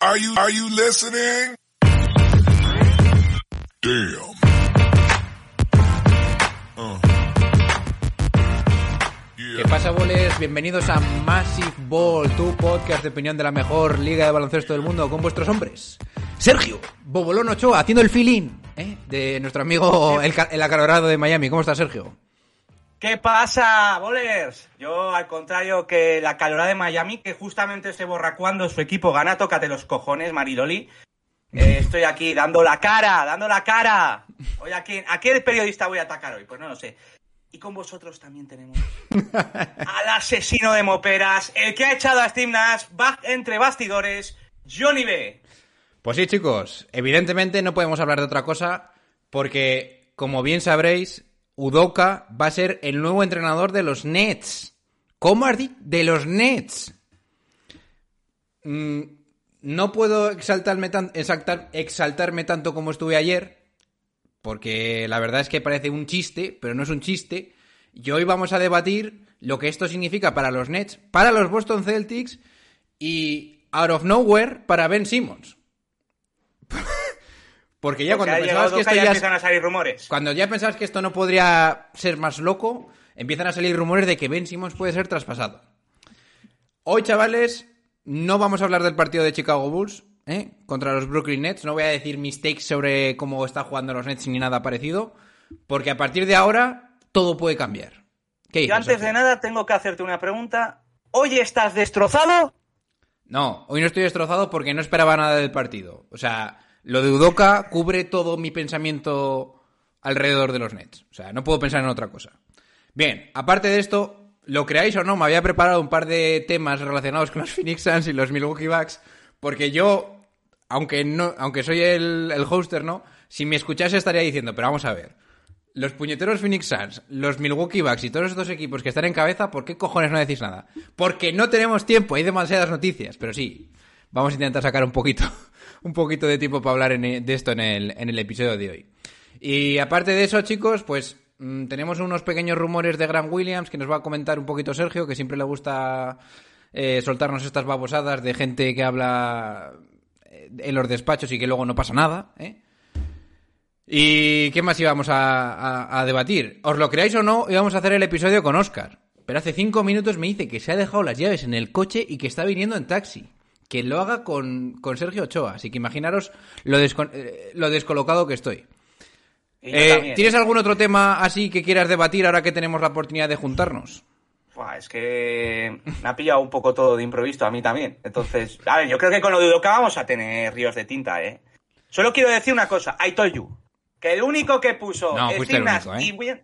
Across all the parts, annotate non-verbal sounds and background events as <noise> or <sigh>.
Are you are you listening? Damn. Uh. ¿Qué pasa, bolers? Bienvenidos a Massive Ball, tu podcast de opinión de la mejor liga de baloncesto del mundo con vuestros hombres. Sergio, Bobolón Ochoa, haciendo el feeling ¿eh? de nuestro amigo el, el acalorado de Miami. ¿Cómo estás, Sergio? ¿Qué pasa, bolers? Yo, al contrario que la calorada de Miami, que justamente se borra cuando su equipo gana, tócate los cojones, Mariloli. Eh, estoy aquí dando la cara, dando la cara. Hoy a quién, ¿A qué periodista voy a atacar hoy? Pues no lo sé. Y con vosotros también tenemos <laughs> al asesino de moperas, el que ha echado a Steve Nash entre bastidores, Johnny B. Pues sí, chicos, evidentemente no podemos hablar de otra cosa porque, como bien sabréis, Udoka va a ser el nuevo entrenador de los Nets. ¿Cómo has dicho? De los Nets. Mm, no puedo exaltarme, exaltar- exaltarme tanto como estuve ayer, porque la verdad es que parece un chiste, pero no es un chiste. Y hoy vamos a debatir lo que esto significa para los Nets, para los Boston Celtics y, out of nowhere, para Ben Simmons. <laughs> Porque ya Porque cuando ha pensabas que esto ya ya empiezan a salir rumores. cuando ya pensabas que esto no podría ser más loco, empiezan a salir rumores de que Ben Simmons puede ser traspasado. Hoy, chavales, no vamos a hablar del partido de Chicago Bulls ¿eh? contra los Brooklyn Nets. No voy a decir mistakes sobre cómo está jugando los Nets ni nada parecido, porque a partir de ahora todo puede cambiar. ¿Qué Y dices, antes de nada, tengo que hacerte una pregunta. ¿Hoy estás destrozado? No, hoy no estoy destrozado porque no esperaba nada del partido. O sea, lo de Udoka cubre todo mi pensamiento alrededor de los Nets. O sea, no puedo pensar en otra cosa. Bien, aparte de esto, lo creáis o no, me había preparado un par de temas relacionados con los Phoenix Suns y los Milwaukee Bucks, porque yo, aunque no, aunque soy el, el hoster, ¿no? Si me escuchase estaría diciendo, pero vamos a ver. Los puñeteros Phoenix Suns, los Milwaukee Bucks y todos estos equipos que están en cabeza, ¿por qué cojones no decís nada? Porque no tenemos tiempo, hay demasiadas noticias, pero sí, vamos a intentar sacar un poquito, un poquito de tiempo para hablar en- de esto en el, en el episodio de hoy. Y aparte de eso, chicos, pues mm, tenemos unos pequeños rumores de Grant Williams que nos va a comentar un poquito Sergio, que siempre le gusta eh, soltarnos estas babosadas de gente que habla eh, en los despachos y que luego no pasa nada, ¿eh? ¿Y qué más íbamos a- a debatir? ¿Os lo creáis o no? Íbamos a hacer el episodio con Oscar. Pero hace cinco minutos me dice que se ha dejado las llaves en el coche y que está viniendo en taxi. Que lo haga con, con Sergio Ochoa. Así que imaginaros lo, descon- eh, lo descolocado que estoy. Eh. ¿Tienes algún otro tema así que quieras debatir ahora que tenemos la oportunidad de juntarnos? Buah, es que me ha pillado un poco todo de improviso a mí también. Entonces, a ver, yo creo que con lo de Udoka vamos a tener ríos de tinta, ¿eh? Solo quiero decir una cosa, I told you. Que el único que puso No, Nash único, ¿eh? y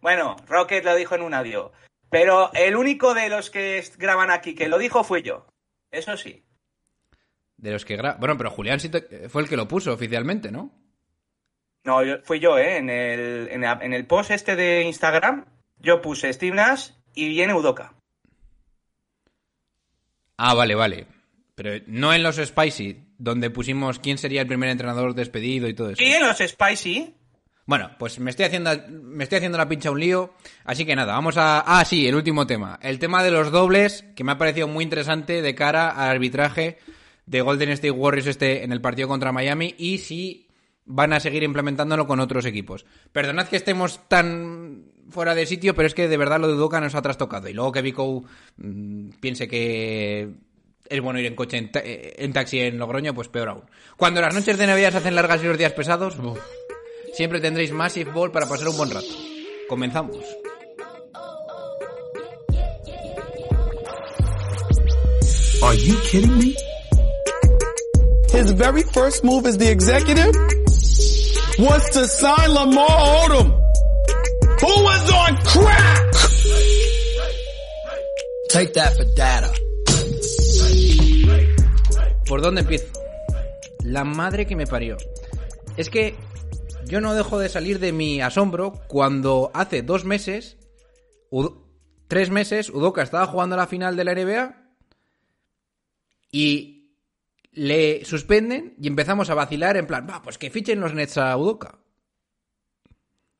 Bueno, Rocket lo dijo en un audio. Pero el único de los que graban aquí que lo dijo fui yo. Eso sí. De los que gra- Bueno, pero Julián sí te- fue el que lo puso oficialmente, ¿no? No, yo- fui yo, ¿eh? En el, en, la- en el post este de Instagram, yo puse Steve Nash y viene Udoka. Ah, vale, vale. Pero no en los Spicy, donde pusimos quién sería el primer entrenador despedido y todo eso. Y en los Spicy, Bueno, pues me estoy haciendo me estoy haciendo la pincha un lío, así que nada, vamos a Ah, sí, el último tema, el tema de los dobles que me ha parecido muy interesante de cara al arbitraje de Golden State Warriors este en el partido contra Miami y si van a seguir implementándolo con otros equipos. Perdonad que estemos tan fuera de sitio, pero es que de verdad lo de Udoka nos ha trastocado y luego que Vico mm, piense que es bueno ir en coche en, ta- eh, en taxi en Logroño, pues peor aún. Cuando las noches de Navidad se hacen largas y los días pesados, siempre tendréis Massive Ball para pasar un buen rato. Comenzamos. Are you kidding me? His very first move as the executive was to sign Lamar Odom, who was on crack. Take that for data. ¿Por dónde empiezo? La madre que me parió. Es que yo no dejo de salir de mi asombro cuando hace dos meses, Ud- tres meses, Udoka estaba jugando la final de la NBA y le suspenden y empezamos a vacilar en plan, va, pues que fichen los Nets a Udoka.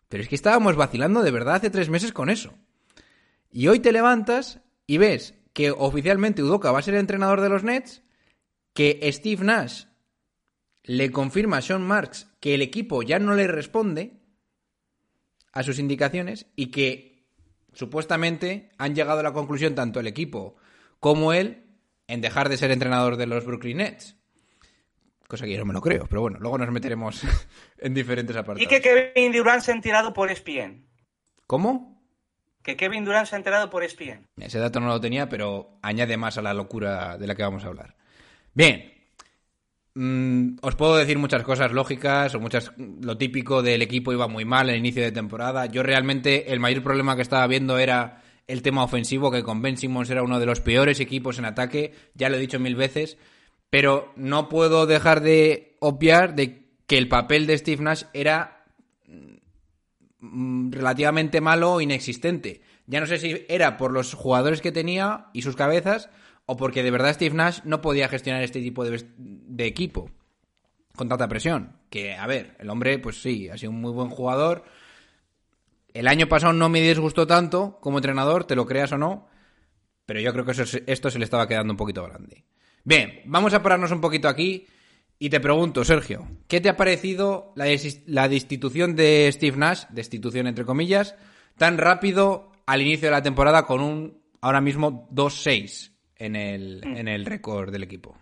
Pero es que estábamos vacilando de verdad hace tres meses con eso. Y hoy te levantas y ves que oficialmente Udoka va a ser el entrenador de los Nets, que Steve Nash le confirma a Sean Marks que el equipo ya no le responde a sus indicaciones y que supuestamente han llegado a la conclusión tanto el equipo como él en dejar de ser entrenador de los Brooklyn Nets. Cosa que yo no me lo creo, pero bueno, luego nos meteremos <laughs> en diferentes apartados. Y que Kevin Durant se ha enterado por ESPN. ¿Cómo? Que Kevin Durant se ha enterado por ESPN. Ese dato no lo tenía, pero añade más a la locura de la que vamos a hablar. Bien. Mm, os puedo decir muchas cosas lógicas o muchas lo típico del equipo iba muy mal al inicio de temporada. Yo realmente el mayor problema que estaba viendo era el tema ofensivo, que con Ben Simmons era uno de los peores equipos en ataque, ya lo he dicho mil veces, pero no puedo dejar de obviar de que el papel de Steve Nash era mm, relativamente malo o inexistente. Ya no sé si era por los jugadores que tenía y sus cabezas o porque de verdad Steve Nash no podía gestionar este tipo de, de equipo con tanta presión. Que, a ver, el hombre, pues sí, ha sido un muy buen jugador. El año pasado no me disgustó tanto como entrenador, te lo creas o no, pero yo creo que eso esto se le estaba quedando un poquito grande. Bien, vamos a pararnos un poquito aquí y te pregunto, Sergio, ¿qué te ha parecido la, la destitución de Steve Nash, destitución entre comillas, tan rápido al inicio de la temporada con un ahora mismo 2-6 en el, en el récord del equipo?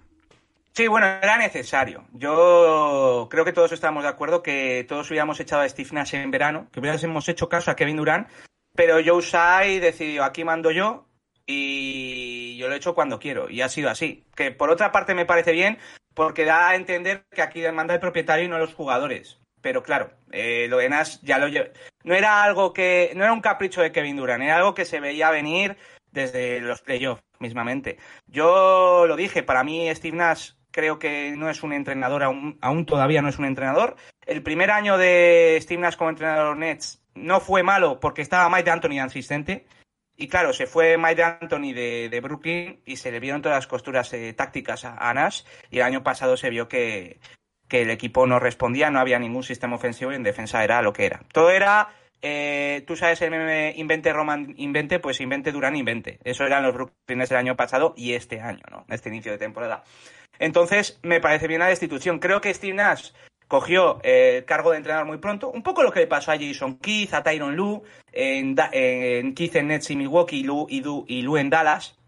Sí, bueno, era necesario. Yo creo que todos estamos de acuerdo que todos hubiéramos echado a Steve Nash en verano, que hubiéramos hecho caso a Kevin Durant, pero Joe Tsai decidió, aquí mando yo y yo lo he hecho cuando quiero, y ha sido así. Que por otra parte me parece bien, porque da a entender que aquí manda el propietario y no los jugadores. Pero claro, eh, lo de Nash ya lo lle- No era algo que. No era un capricho de Kevin Durant, era algo que se veía venir desde los playoffs mismamente. Yo lo dije, para mí Steve Nash creo que no es un entrenador, aún, aún todavía no es un entrenador. El primer año de Steve Nash como entrenador Nets no fue malo porque estaba Mike de asistente. Y claro, se fue Mike de, de Brooklyn y se le vieron todas las costuras eh, tácticas a, a Nash. Y el año pasado se vio que, que el equipo no respondía, no había ningún sistema ofensivo y en defensa era lo que era. Todo era, eh, tú sabes el meme invente Roman invente, pues invente Durán invente. Eso eran los Brooklyn Nets del año pasado y este año, ¿no? Este inicio de temporada. Entonces, me parece bien la destitución. Creo que Steve Nash cogió eh, el cargo de entrenador muy pronto. Un poco lo que le pasó a Jason Keith, a Tyron Lue, en, en Keith en Nets y Milwaukee Lue, y Du- y en Dallas.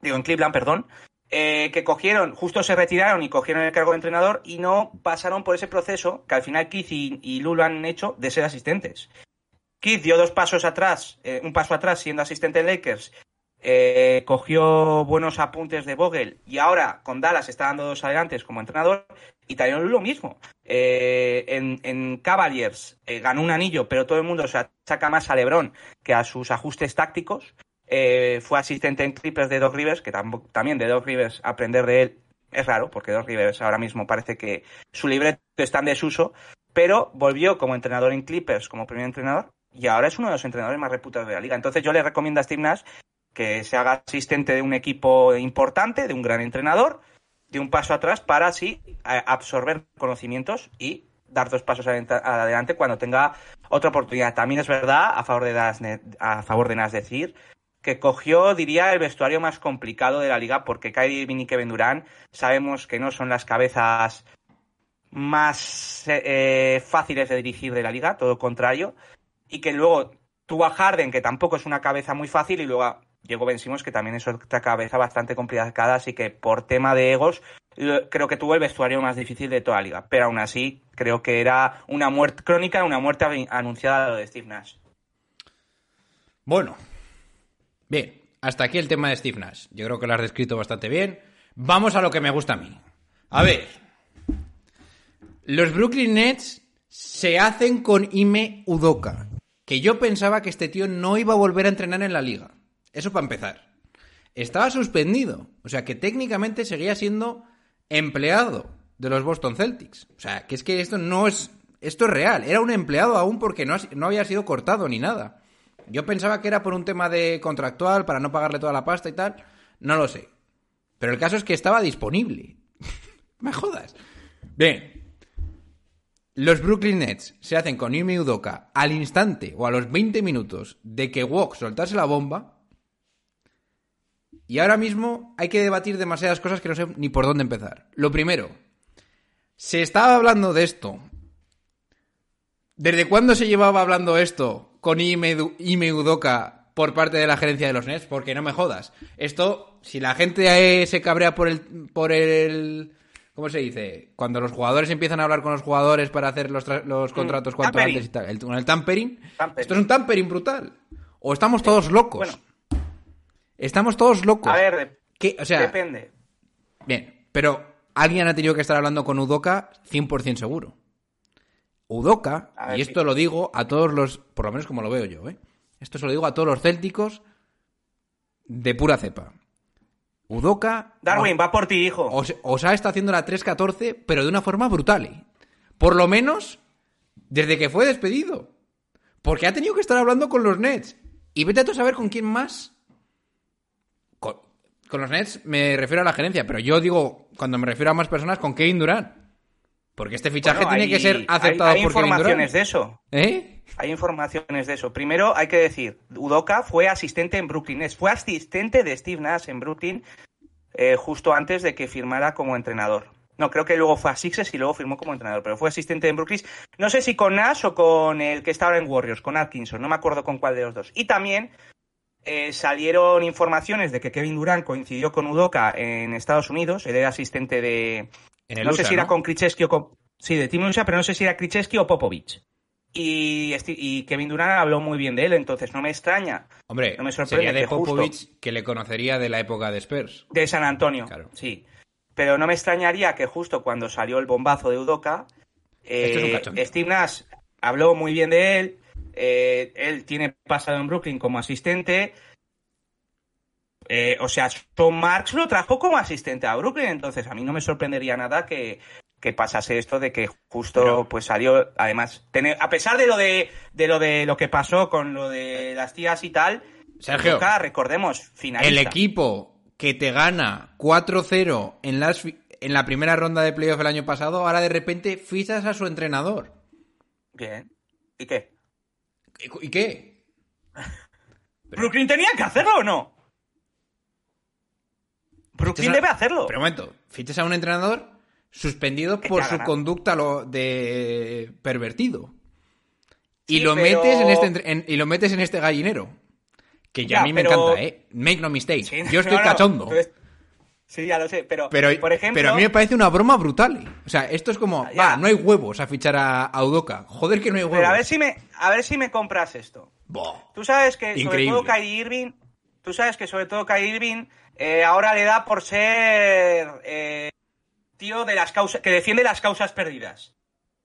Digo, en Cleveland, perdón. Eh, que cogieron, justo se retiraron y cogieron el cargo de entrenador y no pasaron por ese proceso que al final Keith y, y Lue lo han hecho de ser asistentes. Keith dio dos pasos atrás, eh, un paso atrás siendo asistente en Lakers eh, cogió buenos apuntes de Vogel y ahora con Dallas está dando dos adelantes como entrenador y Lue lo mismo. Eh, en, Cavaliers eh, ganó un anillo, pero todo el mundo se achaca más a LeBron que a sus ajustes tácticos. Eh, fue asistente en Clippers de Doc Rivers, que tambo- también de Doc Rivers aprender de él es raro, porque Doc Rivers ahora mismo parece que su libreto está en desuso, pero volvió como entrenador en Clippers, como primer entrenador, y ahora es uno de los entrenadores más reputados de la liga. Entonces yo le recomiendo a Steve Nash que se haga asistente de un equipo importante, de un gran entrenador, de un paso atrás para así a- absorber conocimientos y dar dos pasos adelante cuando tenga otra oportunidad. También es verdad, a favor de Nash, a favor de Nash decir, que cogió, diría, el vestuario más complicado de la liga porque Kyrie Irving y Kevin Durant sabemos que no son las cabezas más eh, fáciles de dirigir de la liga, todo contrario, y que luego tuvo a Harden, que tampoco es una cabeza muy fácil, y luego llegó Ben Simmons, que también es otra cabeza bastante complicada, así que por tema de egos, creo que tuvo el vestuario más difícil de toda la liga, pero aún así creo que era una muerte crónica, una muerte anunciada de Steve Nash. Bueno, bien, hasta aquí el tema de Steve Nash. Yo creo que lo has descrito bastante bien. Vamos a lo que me gusta a mí. A ver, los Brooklyn Nets se hacen con Ime Udoka, que yo pensaba que este tío no iba a volver a entrenar en la liga. Eso para empezar. Estaba suspendido, o sea que técnicamente seguía siendo empleado de los Boston Celtics. O sea, que es que esto no es. Esto es real. Era un empleado aún porque no, no había sido cortado ni nada. Yo pensaba que era por un tema de contractual, para no pagarle toda la pasta y tal. No lo sé. Pero el caso es que estaba disponible. <laughs> Me jodas. Bien. Los Brooklyn Nets se hacen con Ime Udoka al instante o a los 20 minutos de que Wok soltase la bomba. Y ahora mismo hay que debatir demasiadas cosas que no sé ni por dónde empezar. Lo primero, se estaba hablando de esto. ¿Desde cuándo se llevaba hablando esto con Ime, Udoka por parte de la gerencia de los Nets? Porque no me jodas. Esto, si la gente se cabrea por el, por el, ¿cómo se dice? Cuando los jugadores empiezan a hablar con los jugadores para hacer los, los contratos cuanto tampering. antes y tal, el, con el tampering, Tampering. esto es un tampering brutal. O estamos todos locos. Bueno. Estamos todos locos. A ver, ¿Qué? O sea, depende. Bien, pero alguien ha tenido que estar hablando con Udoka 100% seguro. Udoka, A ver, y esto lo digo a todos los, por lo menos como lo veo yo, ¿eh? Esto se lo digo a todos los célticos de pura cepa. Udoka Darwin, va por ti, hijo. os, os ha estado haciendo la 3-14, pero de una forma brutal. ¿eh? Por lo menos desde que fue despedido. Porque ha tenido que estar hablando con los Nets. Y vete a tú saber con quién más. Con, con los Nets me refiero a la gerencia, pero yo digo, cuando me refiero a más personas, con Kevin Durant. Porque este fichaje Bueno, tiene hay- que ser aceptado hay, hay por informaciones de eso. ¿Eh? Hay informaciones de eso. Primero hay que decir, Udoka fue asistente en Brooklyn Nets, fue asistente de Steve Nash en Brooklyn eh, justo antes de que firmara como entrenador. No, creo que luego fue a Sixers y luego firmó como entrenador, pero fue asistente en Brooklyn. No sé si con Nash o con el que está ahora en Warriors, con Atkinson, no me acuerdo con cuál de los dos. Y también eh, salieron informaciones de que Kevin Durant coincidió con Udoka en Estados Unidos, él era asistente de, En el no sé si era con Krzyzewski o con... Sí, de Team USA, pero no sé si era Krzyzewski o Popovich. Y, Kevin Durant habló muy bien de él, entonces no me extraña. Hombre, No me sorprende sería de que justo- Popovich que le conocería de la época de Spurs. De San Antonio, Claro. sí. Pero no me extrañaría que justo cuando salió el bombazo de es un eh. Steve Nash habló muy bien de él. eh, él tiene pasado en Brooklyn como asistente. Eh, o sea, Tom Marks lo trajo como asistente a Brooklyn, entonces a mí no me sorprendería nada que, que pasase esto de que justo Pero- pues salió, además, tener- a pesar de lo de, de lo de lo que pasó con lo de las tías y tal, Sergio, recordemos, finalista. El equipo que te gana 4-0 en, las en la primera ronda de playoff el año pasado, ahora de repente fichas a su entrenador. Bien. ¿Y qué? ¿Y- ¿Y qué? <laughs> ¿Brooklyn tenía que hacerlo o no? Brooklyn a- debe hacerlo. Pero un momento, fichas a un entrenador suspendido por su conducta lo de pervertido. Y lo pero- metes en este en- y lo metes en este gallinero. Que ya Ya, a mí me encanta, ¿eh? Make no mistake. Sí, <laughs> Yo estoy no, cachondo. es- Sí, ya lo sé, pero, Pero, por ejemplo... pero a mí me parece una broma brutal. O sea, esto es como, Ya. va, no hay huevos a fichar a, a Udoka. Joder que no hay huevos. pero a ver si me, a ver si me compras esto. Tú sabes que Increíble. sobre todo Kyrie Irving, tú sabes que sobre todo Kyrie Irving eh, ahora le da por ser eh, tío de las causas que defiende las causas perdidas.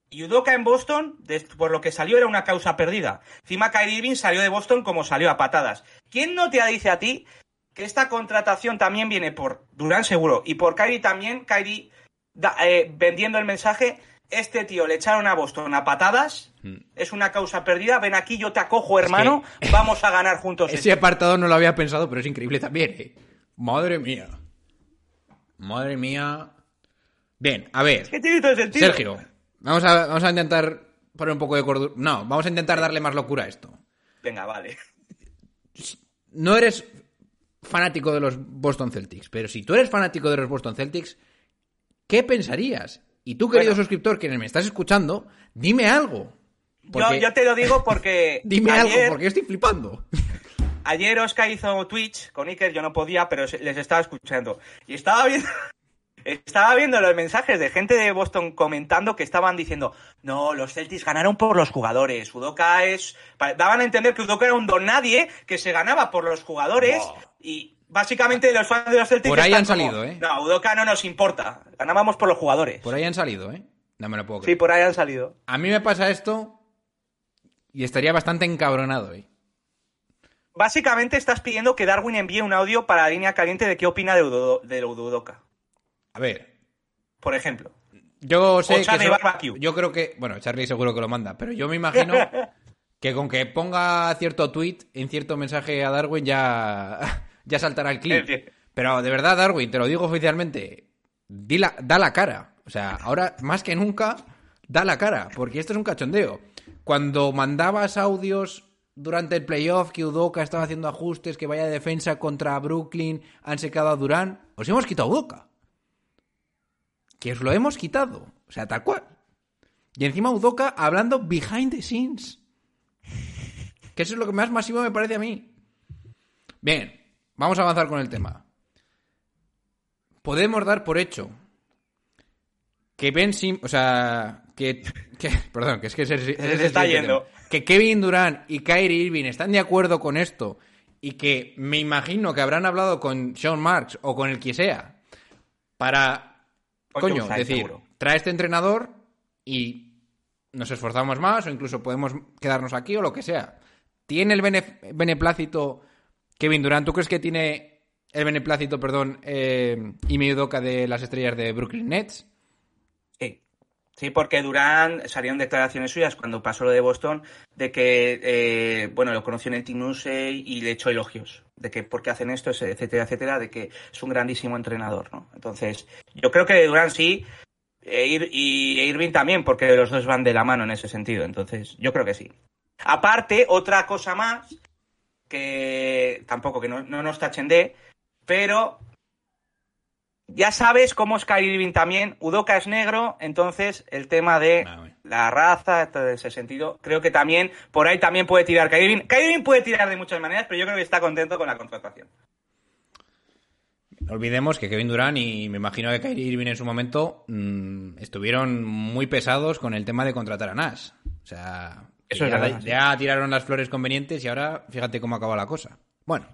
Y Udoka en Boston, por lo que salió, era una causa perdida. Encima Kyrie Irving salió de Boston como salió a patadas. ¿Quién no te dice a ti que esta contratación también viene por Durán seguro y por Kyrie también? Kyrie da- eh, vendiendo el mensaje. Este tío le echaron a Boston a patadas. Es una causa perdida. Ven aquí, yo te acojo, hermano. Vamos a ganar juntos. Ese apartado no lo había pensado, pero es increíble también, ¿eh? Madre mía. Madre mía. Bien, a ver. ¿Qué tiene todo sentido? Sergio, vamos a, vamos a intentar poner un poco de cordura. No, vamos a intentar darle más locura a esto. Venga, vale. No eres fanático de los Boston Celtics, pero si tú eres fanático de los Boston Celtics, ¿qué pensarías? Y tú, querido Bueno. suscriptor que me estás escuchando, dime algo. Yo, Porque- yo te lo digo porque. <laughs> Dime algo, porque yo estoy flipando. <laughs> Ayer Oscar hizo Twitch con Iker, yo no podía, pero les estaba escuchando. Y estaba viendo. <laughs> Estaba viendo los mensajes de gente de Boston comentando que estaban diciendo, no, los Celtics ganaron por los jugadores. Udoka es... Daban a entender que Udoka era un don nadie, que se ganaba por los jugadores. Y básicamente los fans de los Celtics... Por ahí han como, salido, ¿eh? No, Udoka no nos importa. Ganábamos por los jugadores. Por ahí han salido, ¿eh? No me lo puedo Sí, creer. por ahí han salido. A mí me pasa esto y estaría bastante encabronado, ¿eh? Básicamente estás pidiendo que Darwin envíe un audio para la línea caliente de qué opina de, Udo, de Udoka, A ver, por ejemplo. Yo sé O que Charlie eso- Barbecue. yo creo que, bueno, Charlie seguro que lo manda, pero yo me imagino <laughs> que con que ponga cierto tweet en cierto mensaje a Darwin ya, ya saltará el clip. Pero de verdad, Darwin, te lo digo oficialmente, di la- da la cara. O sea, ahora más que nunca, da la cara, porque esto es un cachondeo. Cuando mandabas audios durante el playoff que Udoka estaba haciendo ajustes, que vaya defensa contra Brooklyn, han secado a Durán, os hemos quitado a Udoka. Que os lo hemos quitado. O sea, tal cual. Y encima Udoka hablando behind the scenes. Que eso es lo que más masivo me parece a mí. Bien, vamos a avanzar con el tema. Podemos dar por hecho que Ben Sim, o sea, que, que- <laughs> perdón, que es que se, se- Se está yendo. Que Kevin Durant y Kyrie Irving están de acuerdo con esto y que me imagino que habrán hablado con Sean Marks o con el que sea para, coño, decir, seguro. trae este entrenador y nos esforzamos más o incluso podemos quedarnos aquí o lo que sea. ¿Tiene el bene- beneplácito Kevin Durant? ¿Tú crees que tiene el beneplácito, perdón, eh, Ime Udoka de las estrellas de Brooklyn Nets? Sí. Sí, porque Durán salieron declaraciones suyas cuando pasó lo de Boston de que, eh, bueno, lo conoció en el Team Newsay y le echó elogios de que por qué hacen esto, etcétera, etcétera, de que es un grandísimo entrenador, ¿no? Entonces, yo creo que Durán sí e y Irving también, porque los dos van de la mano en ese sentido. Entonces, yo creo que sí. Aparte, otra cosa más, que tampoco que no, no nos tachen de, pero ya sabes cómo es Kyrie Irving también. Udoka es negro, entonces el tema de Ah, la raza, todo ese sentido, creo que también por ahí también puede tirar Kyrie Irving. Kyrie Irving puede tirar de muchas maneras, pero yo creo que está contento con la contratación. No olvidemos que Kevin Durant y me imagino que Kyrie Irving en su momento mm, estuvieron muy pesados con el tema de contratar a Nash. O sea, Eso es ya, verdad, sí. ya tiraron las flores convenientes y ahora fíjate cómo acaba la cosa. Bueno,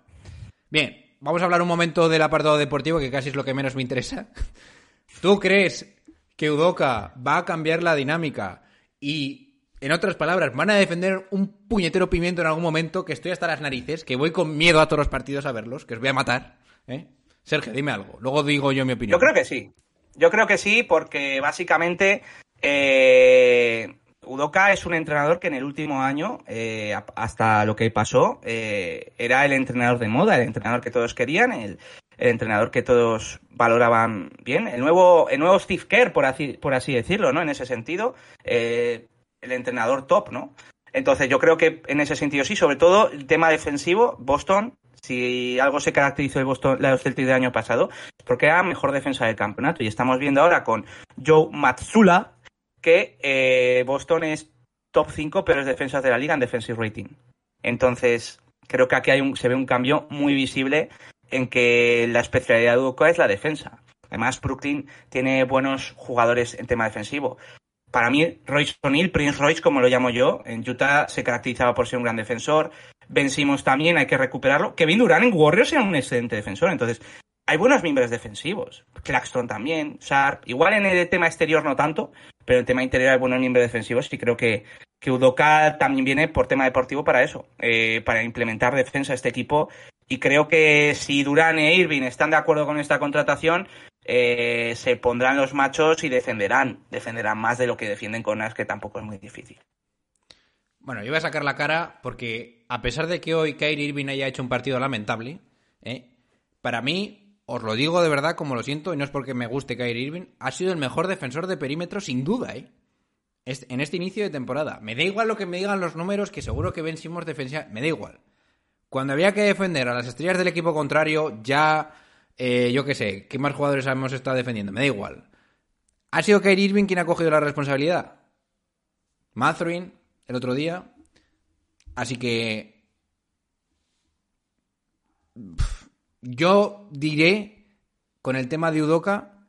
bien, vamos a hablar un momento del apartado deportivo que casi es lo que menos me interesa. <laughs> ¿Tú crees que Udoka va a cambiar la dinámica y, en otras palabras, van a defender un puñetero pimiento en algún momento que estoy hasta las narices, que voy con miedo a todos los partidos a verlos, que os voy a matar? ¿eh? Sergio, dime algo. Luego digo yo mi opinión. Yo creo que sí. Yo creo que sí, porque básicamente eh, Udoka es un entrenador que en el último año, eh, hasta lo que pasó, eh, era el entrenador de moda, el entrenador que todos querían, el, entrenador que todos valoraban bien, el nuevo, el nuevo Steve Kerr, por así, por así decirlo, ¿no? En ese sentido, eh, el entrenador top, ¿no? Entonces yo creo que en ese sentido sí, sobre todo el tema defensivo, Boston, si algo se caracterizó el Boston, la Celtics del año pasado, porque era mejor defensa del campeonato. Y estamos viendo ahora con Joe Matsula que eh, Boston es top 5 peores defensas de la liga en defensive rating. Entonces, creo que aquí hay un, se ve un cambio muy visible en que la especialidad de Udoka es la defensa. Además, Brooklyn tiene buenos jugadores en tema defensivo. Para mí, Royce O'Neal, Prince Royce, como lo llamo yo, en Utah se caracterizaba por ser un gran defensor. Ben Simmons también, hay que recuperarlo. Kevin Durant en Warriors era un excelente defensor. Entonces, hay buenos miembros defensivos. Claxton también, Sharp. Igual en el tema exterior no tanto, pero en el tema interior hay buenos miembros defensivos y creo que, que Udoka también viene por tema deportivo para eso, eh, para implementar defensa a este equipo. Y creo que si Durán e Irving están de acuerdo con esta contratación, eh, se pondrán los machos y defenderán. Defenderán más de lo que defienden con Nas, que tampoco es muy difícil. Bueno, yo voy a sacar la cara porque a pesar de que hoy Kyrie Irving haya hecho un partido lamentable, ¿eh? para mí, os lo digo de verdad como lo siento, y no es porque me guste Kyrie Irving, ha sido el mejor defensor de perímetro sin duda, ¿eh? En este inicio de temporada. Me da igual lo que me digan los números, que seguro que Ben Simmons defensa... Me da igual. Cuando había que defender a las estrellas del equipo contrario, ya... eh, yo qué sé, ¿qué más jugadores hemos estado defendiendo? Me da igual. ¿Ha sido Kyrie Irving quien ha cogido la responsabilidad? Mathurin, el otro día. Así que. Yo diré, con el tema de Udoka,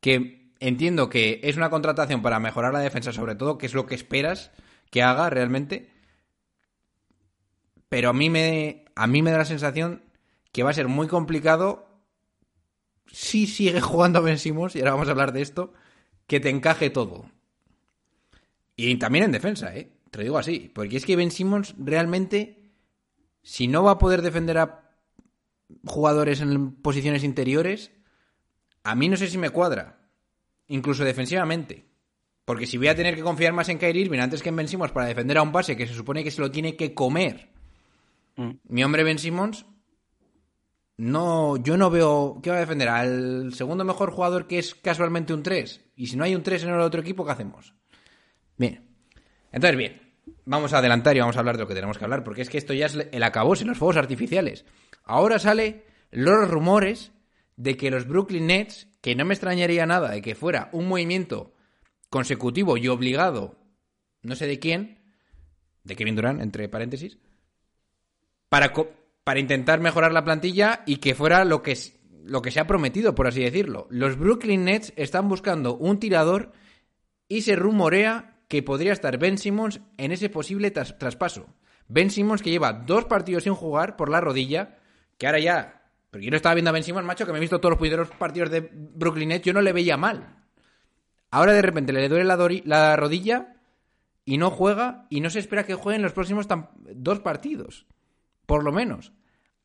que entiendo que es una contratación para mejorar la defensa, sobre todo, que es lo que esperas que haga realmente. Pero a mí me, a mí me da la sensación que va a ser muy complicado si sigue <laughs> jugando Ben Simmons, y ahora vamos a hablar de esto, que te encaje todo. Y también en defensa, ¿eh? Te lo digo así. Porque es que Ben Simmons realmente, si no va a poder defender a jugadores en posiciones interiores, a mí no sé si me cuadra. incluso defensivamente. Porque si voy a tener que confiar más en Kyrie Irving antes que en Ben Simmons para defender a un base que se supone que se lo tiene que comer, Mm. mi hombre Ben Simmons, no, yo no veo. ¿Qué va a defender? ¿Al segundo mejor jugador que es casualmente un 3? Y si no hay un 3 en el otro equipo, ¿qué hacemos? Bien. Entonces, bien. Vamos a adelantar y vamos a hablar de lo que tenemos que hablar, porque es que esto ya es el acabose, los fuegos artificiales. Ahora sale los rumores de que los Brooklyn Nets, que no me extrañaría nada de que fuera un movimiento consecutivo y obligado, no sé de quién, de Kevin Durant, entre paréntesis, para, para intentar mejorar la plantilla y que fuera lo que, lo que se ha prometido, por así decirlo. Los Brooklyn Nets están buscando un tirador y se rumorea que podría estar Ben Simmons en ese posible tras- traspaso. Ben Simmons que lleva dos partidos sin jugar por la rodilla, que ahora ya... Porque yo no estaba viendo a Ben Simmons, macho, que me he visto todos los puñeteros partidos de Brooklyn Nets, yo no le veía mal. Ahora de repente le duele la, dori- la rodilla y no juega y no se espera que juegue en los próximos dos partidos. Por lo menos.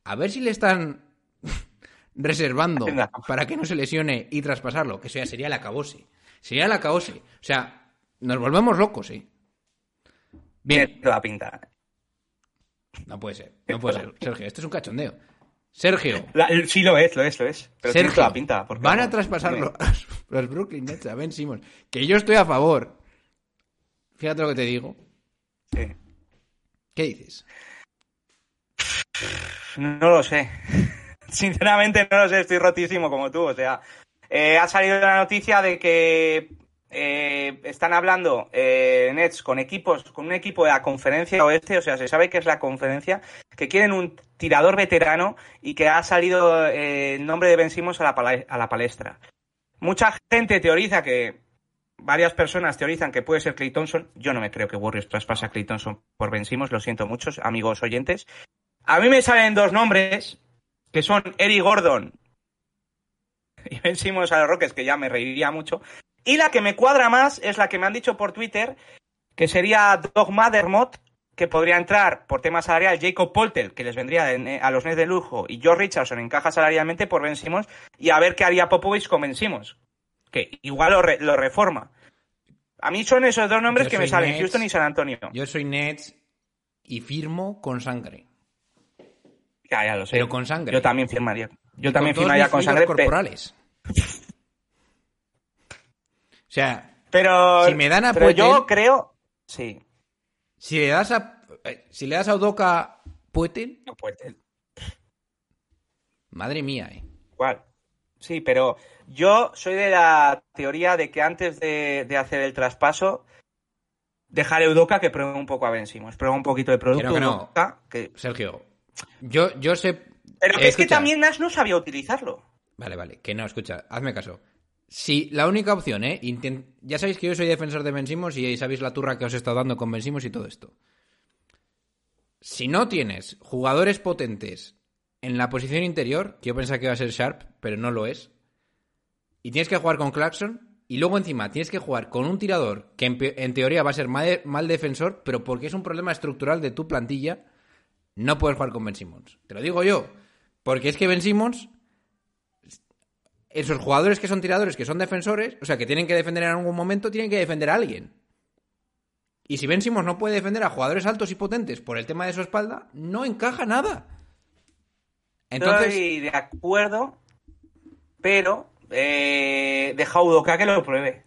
A ver si le están <laughs> reservando <laughs> para que no se lesione y traspasarlo. Que eso ya sería el acabose. Sería el acabose. O sea, nos volvemos locos, ¿eh? Bien. toda la pinta. No puede ser. No puede ser. Sergio, esto es un cachondeo. Sergio. La- sí lo es, lo es, lo es. Pero Sergio, toda la pinta. porque van a los, <laughs> los Brooklyn Nets a Ben Simmons. Que yo estoy a favor. Fíjate lo que te digo. Sí. ¿Qué dices? No lo sé. <laughs> Sinceramente no lo sé, estoy rotísimo como tú. O sea, eh, ha salido la noticia de que eh, están hablando eh, Nets con equipos, con un equipo de la conferencia oeste, o sea, se sabe que es la conferencia, que quieren un tirador veterano y que ha salido eh, el nombre de Ben Simmons a la, palestra. Mucha gente teoriza que varias personas teorizan que puede ser Clay Thompson. Yo no me creo que Warriors traspase a Clay Thompson por Ben Simmons, lo siento muchos amigos oyentes. A mí me salen dos nombres, que son Eric Gordon y Ben Simmons a los Rockets, que ya me reiría mucho. Y la que me cuadra más es la que me han dicho por Twitter, que sería Doug Mathermott, que podría entrar por tema salarial Jacob Poltel, que les vendría de- a los Nets de lujo, y George Richardson encaja salarialmente por Ben Simmons, y a ver qué haría Popovich con Ben Simmons, que igual lo, re- lo reforma. A mí son esos dos nombres Yo que me salen, Nets. Houston y San Antonio. Yo soy Nets y firmo con sangre. Ya, ya lo sé. Pero con sangre. Yo también firmaría. Yo también firmaría con sangre. corporales. <laughs> sea, Pero, Si me dan a pero yo creo. Sí. si le das a eh, si le das a Udoka Puetel, No puede. madre mía, eh. Igual. Sí, pero yo soy de la teoría de que antes de, de hacer el traspaso, dejar a que pruebe un poco a Ben Simmons. Prueba un poquito de producto. Que no, que no. Que- Sergio, yo yo sé Pero que eh, es que también Nash no sabía utilizarlo. Vale, vale, que no, escucha, hazme caso. Si la única opción, ¿eh? Ya sabéis que yo soy defensor de Ben Simmons y sabéis la turra que os he estado dando con Ben Simmons y todo esto. Si no tienes jugadores potentes en la posición interior, que yo pensaba que iba a ser Sharp, pero no lo es, y tienes que jugar con Clarkson, y luego encima tienes que jugar con un tirador que en teoría va a ser mal, mal defensor, pero porque es un problema estructural de tu plantilla, no puedes jugar con Ben Simmons. Te lo digo yo, porque es que Ben Simmons esos jugadores que son tiradores, que son defensores, o sea, que tienen que defender en algún momento, tienen que defender a alguien. Y si Ben Simmons no puede defender a jugadores altos y potentes por el tema de su espalda, no encaja nada. Entonces, Estoy de acuerdo, pero eh, deja a Udoka que lo pruebe.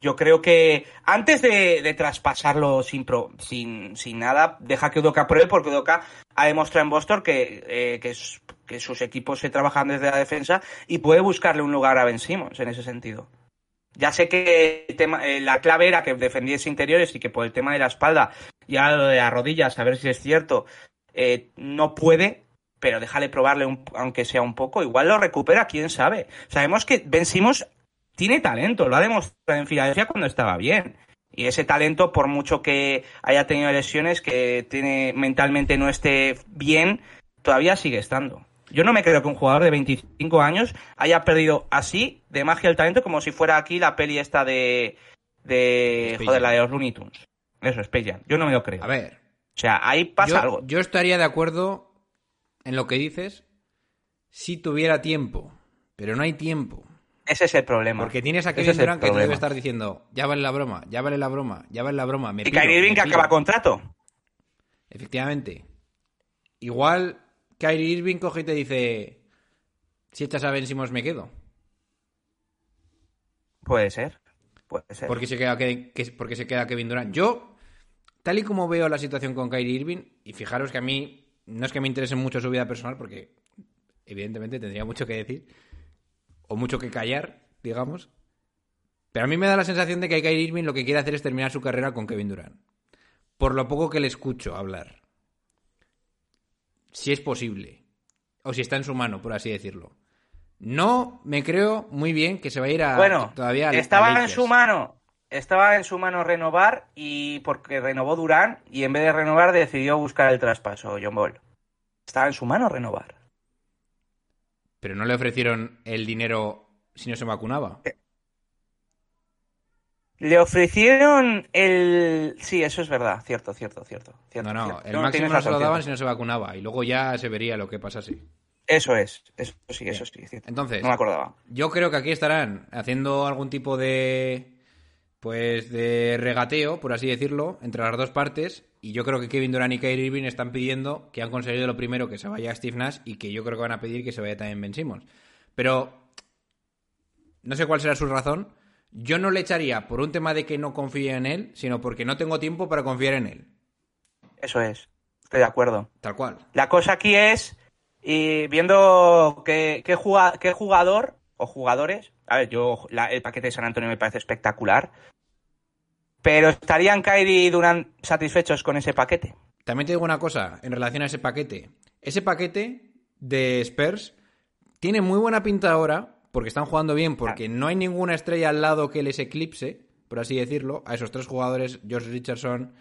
Yo creo que antes de, de traspasarlo sin, pro- sin, sin nada, deja que Udoka pruebe, porque Udoka ha demostrado en Boston que, eh, que, es- que sus equipos se trabajan desde la defensa y puede buscarle un lugar a Ben Simmons en ese sentido. Ya sé que el tema- eh, la clave era que defendiese interiores y que por el tema de la espalda y ahora lo de las rodillas, a ver si es cierto, eh, no puede, pero déjale probarle un- aunque sea un poco. Igual lo recupera, quién sabe. Sabemos que Ben Simmons tiene talento, lo ha demostrado en Filadelfia cuando estaba bien. Y ese talento, por mucho que haya tenido lesiones, que tiene mentalmente no esté bien, todavía sigue estando. Yo no me creo que un jugador de 25 años haya perdido así de magia el talento como si fuera aquí la peli esta de... de Space joder, la de los Looney Tunes. Eso, Space Jam. Yo no me lo creo. a ver, O sea, ahí pasa yo, algo. yo estaría de acuerdo en lo que dices si tuviera tiempo, pero no hay tiempo. Ese es el problema. Porque tienes a Kevin Durant que te debe estar diciendo, ya vale la broma, ya vale la broma, ya vale la broma. Me Y Kyrie Irving que piro". acaba contrato. Efectivamente. Igual Kyrie Irving coge y te dice, si echas a Ben Simmons me quedo. Puede ser. Puede ser. Porque se queda, que, que- porque se queda Kevin Durant. Yo, tal y como veo la situación con Kyrie Irving, y fijaros que a mí no es que me interese mucho su vida personal, porque evidentemente tendría mucho que decir, o mucho que callar, digamos. Pero a mí me da la sensación de que Kyrie Irving lo que quiere hacer es terminar su carrera con Kevin Durant. Por lo poco que le escucho hablar. Si es posible. O si está en su mano, por así decirlo. No me creo muy bien que se va a ir a Bueno, todavía a- a estaba en su mano. Estaba en su mano renovar y porque renovó Durán y en vez de renovar decidió buscar el traspaso, John Ball. Estaba en su mano renovar. Pero no le ofrecieron el dinero si no se vacunaba. Le ofrecieron el... Sí, eso es verdad, cierto, cierto, cierto. cierto, No, no, cierto. el No, máximo no se lo daban si no se vacunaba. Y luego ya se vería lo que pasase. Eso es, eso sí, eso sí. cierto. Entonces, No me acordaba. yo creo que aquí estarán haciendo algún tipo de. Pues de regateo, por así decirlo, entre las dos partes. Y yo creo que Kevin Durant y Kyrie Irving están pidiendo que han conseguido lo primero que se vaya Steve Nash y que yo creo que van a pedir que se vaya también Ben Simmons. Pero no sé cuál será su razón. Yo no le echaría por un tema de que no confíe en él, sino porque no tengo tiempo para confiar en él. Eso es, estoy de acuerdo. Tal cual. La cosa aquí es, y viendo qué, qué juga- qué jugador o jugadores, a ver, yo la- el paquete de San Antonio me parece espectacular, pero ¿estarían Kyrie y Durant satisfechos con ese paquete? También te digo una cosa en relación a ese paquete. Ese paquete de Spurs tiene muy buena pinta ahora, porque están jugando bien, porque no hay ninguna estrella al lado que les eclipse, por así decirlo, a esos tres jugadores, George Richardson.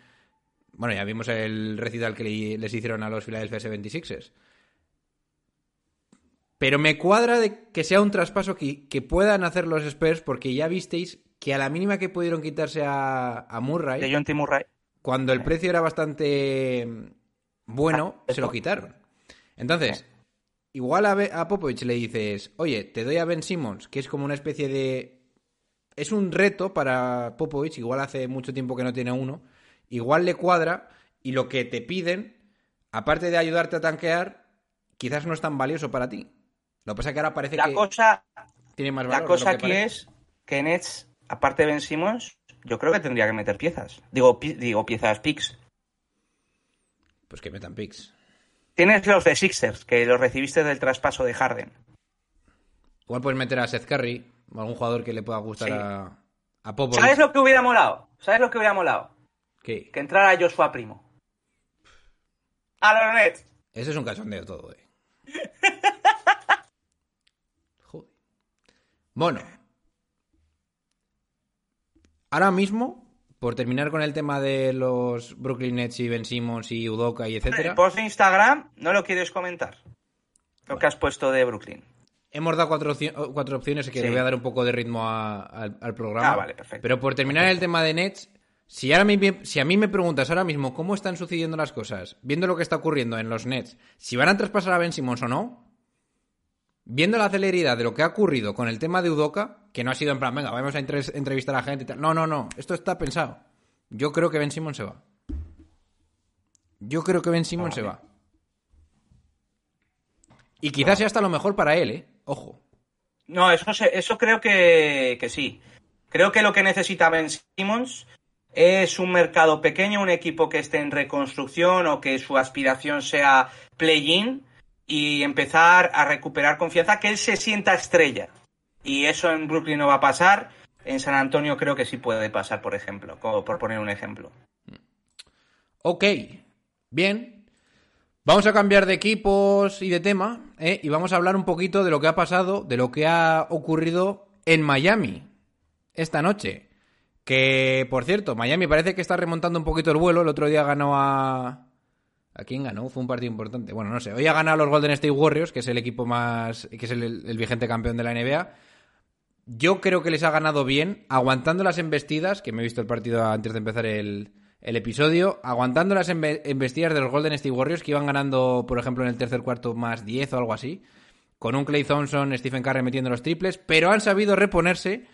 Bueno, ya vimos el recital que le- les hicieron a los Philadelphia 76ers. Pero me cuadra de que sea un traspaso que, que puedan hacer los Spurs, porque ya visteis que a la mínima que pudieron quitarse a, a Murray, De John T. Murray. cuando el precio era bastante mm, bueno, Ah, se lo quitaron. Entonces, igual a, Popovich le dices, oye, te doy a Ben Simmons, que es como una especie de... Es un reto para Popovich, igual hace mucho tiempo que no tiene uno, igual le cuadra y lo que te piden, aparte de ayudarte a tanquear, quizás no es tan valioso para ti. Lo que pasa es que ahora parece La que cosa, tiene más valor. la cosa aquí parece. es que Nets, aparte de Ben Simmons, yo creo que tendría que meter piezas. Digo, pi- digo piezas picks. Pues que metan picks. Tienes los de Sixers, que los recibiste del traspaso de Harden. Igual puedes meter a Seth Curry, o algún jugador que le pueda gustar Sí. a, a Popovich. ¿Sabes lo que hubiera molado? ¿Sabes lo que hubiera molado? ¿Qué? Que entrara Joshua Primo. A los Nets. Ese es un cachondeo todo, eh. <laughs> Joder. Bueno. Ahora mismo, por terminar con el tema de los Brooklyn Nets y Ben Simmons y Udoka y El etcétera, post de Instagram no lo quieres comentar. Lo que has puesto de Brooklyn. hemos dado cuatro, opci- cuatro opciones que Sí. le voy a dar un poco de ritmo a- al programa. Ah, vale, perfecto. Pero por terminar el tema de Nets, si, ahora me- si a mí me preguntas ahora mismo cómo están sucediendo las cosas, viendo lo que está ocurriendo en los Nets, si van a traspasar a Ben Simmons o no, viendo la celeridad de lo que ha ocurrido con el tema de Udoka, que no ha sido en plan, venga, vamos a entre- entrevistar a la gente y tal. No, no, no, esto está pensado. Yo creo que Ben Simmons se va. Yo creo que Ben Simmons se va. Y quizás sea hasta lo mejor para él, ¿eh? Ojo. No, eso, se- eso creo que, que sí. Creo que lo que necesita Ben Simmons es un mercado pequeño, un equipo que esté en reconstrucción o que su aspiración sea play-in y empezar a recuperar confianza, que él se sienta estrella. Y eso en Brooklyn no va a pasar. En San Antonio creo que sí puede pasar, por ejemplo, como por poner un ejemplo. Ok, bien. Vamos a cambiar de equipos y de tema, ¿eh? y vamos a hablar un poquito de lo que ha pasado, de lo que ha ocurrido en Miami esta noche. Que, por cierto, Miami parece que está remontando un poquito el vuelo. El otro día ganó a... ¿A quién ganó? Fue un partido importante. Bueno, no sé. Hoy ha ganado a los Golden State Warriors, que es el equipo más... que es el, el vigente campeón de la NBA. Yo creo que les ha ganado bien, aguantando las embestidas, que me he visto el partido antes de empezar el, el episodio, aguantando las embe- embestidas de los Golden State Warriors, que iban ganando, por ejemplo, en el tercer cuarto más 10 o algo así. con un Clay Thompson, Stephen Curry metiendo los triples, pero han sabido reponerse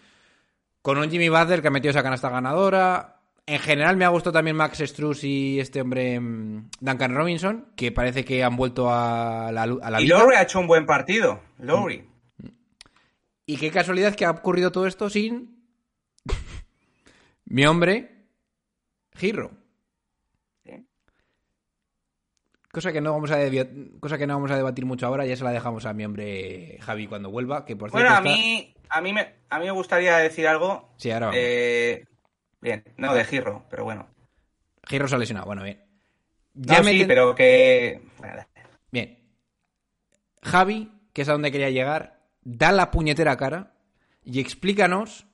con un Jimmy Butler que ha metido esa canasta ganadora. En general me ha gustado también Max Struz y este hombre mm, Duncan Robinson, que parece que han vuelto a la, a la Y. Lowry ha hecho un buen partido. Lowry. Y qué casualidad que ha ocurrido todo esto sin mi hombre, Giro. Sí. Cosa que no vamos a cosa que no vamos a debatir mucho ahora, ya se la dejamos a mi hombre Javi cuando vuelva, que por cierto Bueno, a está- mí, a, mí me, a mí me gustaría decir algo. Sí, ahora vamos. Eh, bien, no de Giro, pero bueno. Giro se ha lesionado, bueno, bien. No, Ya me sí, ten- pero que... Bien. Javi, que es a donde quería llegar, da la puñetera cara y explícanos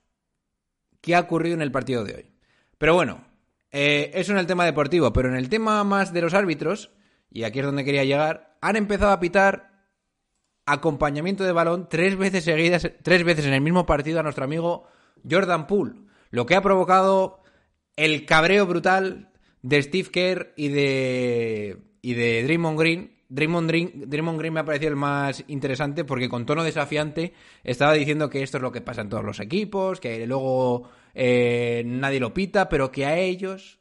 qué ha ocurrido en el partido de hoy. Pero bueno, eh, eso en el tema deportivo, pero en el tema más de los árbitros, y aquí es donde quería llegar, han empezado a pitar acompañamiento de balón tres veces seguidas, tres veces en el mismo partido a nuestro amigo Jordan Poole, lo que ha provocado el cabreo brutal de Steve Kerr y de y de Draymond Green. Draymond Green, Draymond Green me ha parecido el más interesante porque con tono desafiante estaba diciendo que esto es lo que pasa en todos los equipos, que luego eh, nadie lo pita, pero que a ellos,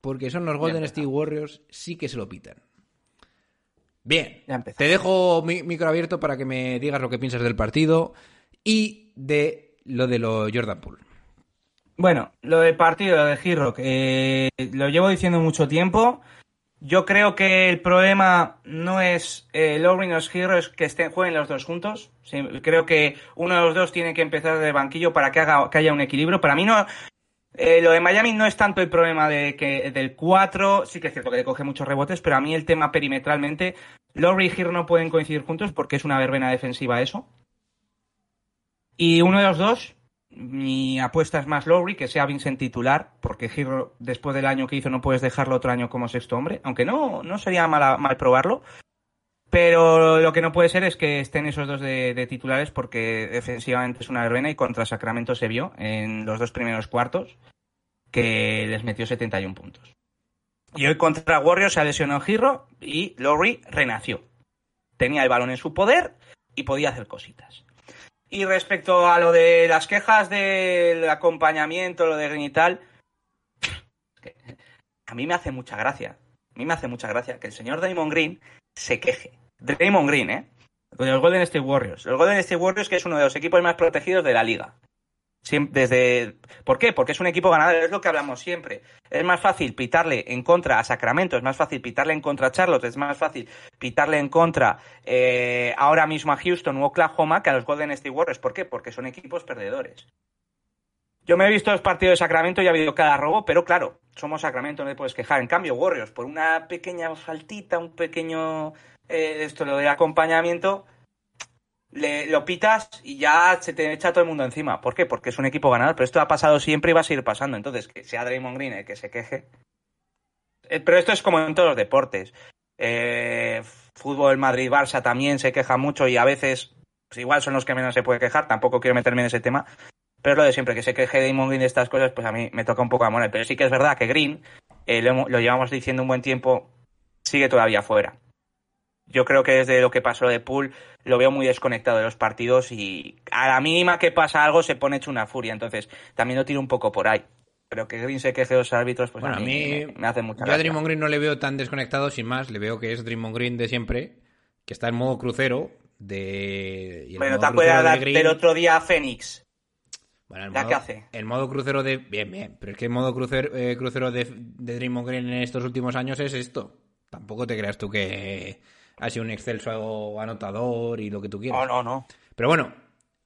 porque son los Golden State Warriors, sí que se lo pitan. Bien, te dejo mi micro abierto para que me digas lo que piensas del partido y de lo de lo Jordan Poole. Bueno, lo del partido, lo de que eh, lo llevo diciendo mucho tiempo. Yo creo que el problema no es eh, Lowry ni los Giro, es que estén, jueguen los dos juntos. Creo que uno de los dos tiene que empezar de banquillo para que, haya un equilibrio. Para mí no... eh, lo de Miami no es tanto el problema de que del 4, sí que es cierto que le coge muchos rebotes, pero a mí el tema perimetralmente, Lowry y Giro no pueden coincidir juntos porque es una verbena defensiva eso. Y uno de los dos, mi apuesta es más Lowry, que sea Vincent titular, porque Giro, después del año que hizo, no puedes dejarlo otro año como sexto hombre, aunque no, no sería mal probarlo. Pero lo que no puede ser es que estén esos dos de, de titulares, porque defensivamente es una verbena y contra Sacramento se vio en los dos primeros cuartos que les metió 71 puntos. Y hoy contra Warriors se lesionó Giro y Lowry renació. Tenía el balón en su poder y podía hacer cositas. Y respecto a lo de las quejas del acompañamiento, lo de Green y tal, a mí me hace mucha gracia. A mí me hace mucha gracia que el señor Draymond Green se queje. Draymond Green, ¿eh? Los Golden State Warriors. Los Golden State Warriors que es uno de los equipos más protegidos de la liga. Desde... ¿Por qué? Porque es un equipo ganador, es lo que hablamos siempre. Es más fácil pitarle en contra a Sacramento, es más fácil pitarle en contra a Charlotte, es más fácil pitarle en contra eh, ahora mismo a Houston u Oklahoma que a los Golden State Warriors. ¿Por qué? Porque son equipos perdedores. Yo me he visto los partidos de Sacramento y ha habido cada robo, pero claro, somos Sacramento, no te puedes quejar. En cambio, Warriors, por una pequeña faltita, un pequeño eh, esto lo de acompañamiento, le, lo pitas y ya se te echa todo el mundo encima. ¿Por qué? Porque es un equipo ganador, pero esto ha pasado siempre y va a seguir pasando. Entonces, que sea Draymond Green el que se queje. Eh, pero esto es como en todos los deportes. Eh, fútbol Madrid-Barça también se queja mucho y a veces, pues igual son los que menos se puede quejar. Tampoco quiero meterme en ese tema. Pero es lo de siempre, que se queje Draymond Green de estas cosas, pues a mí me toca un poco a moral. Pero sí que es verdad que Green, eh, lo, lo llevamos diciendo un buen tiempo, sigue todavía fuera. Yo creo que desde lo que pasó de Pool lo veo muy desconectado de los partidos y a la mínima que pasa algo se pone hecho una furia. Entonces también lo tiro un poco por ahí. Pero que Green se queje de los árbitros, pues Bueno, a mí, me, me hace mucha Yo a gracia. Draymond Green no le veo tan desconectado, sin más. Le veo que es Draymond Green de siempre, que está en modo crucero. De... Bueno, ¿te acuerdas de del, Green- del otro día a Fénix? Bueno, el ¿La modo, que hace? El modo crucero de. Bien, bien. Pero es que el modo crucero, eh, crucero de, de Draymond Green en estos últimos años es esto. Tampoco te creas tú que ha sido un excelso anotador y lo que tú quieras. No, no, no. Pero bueno,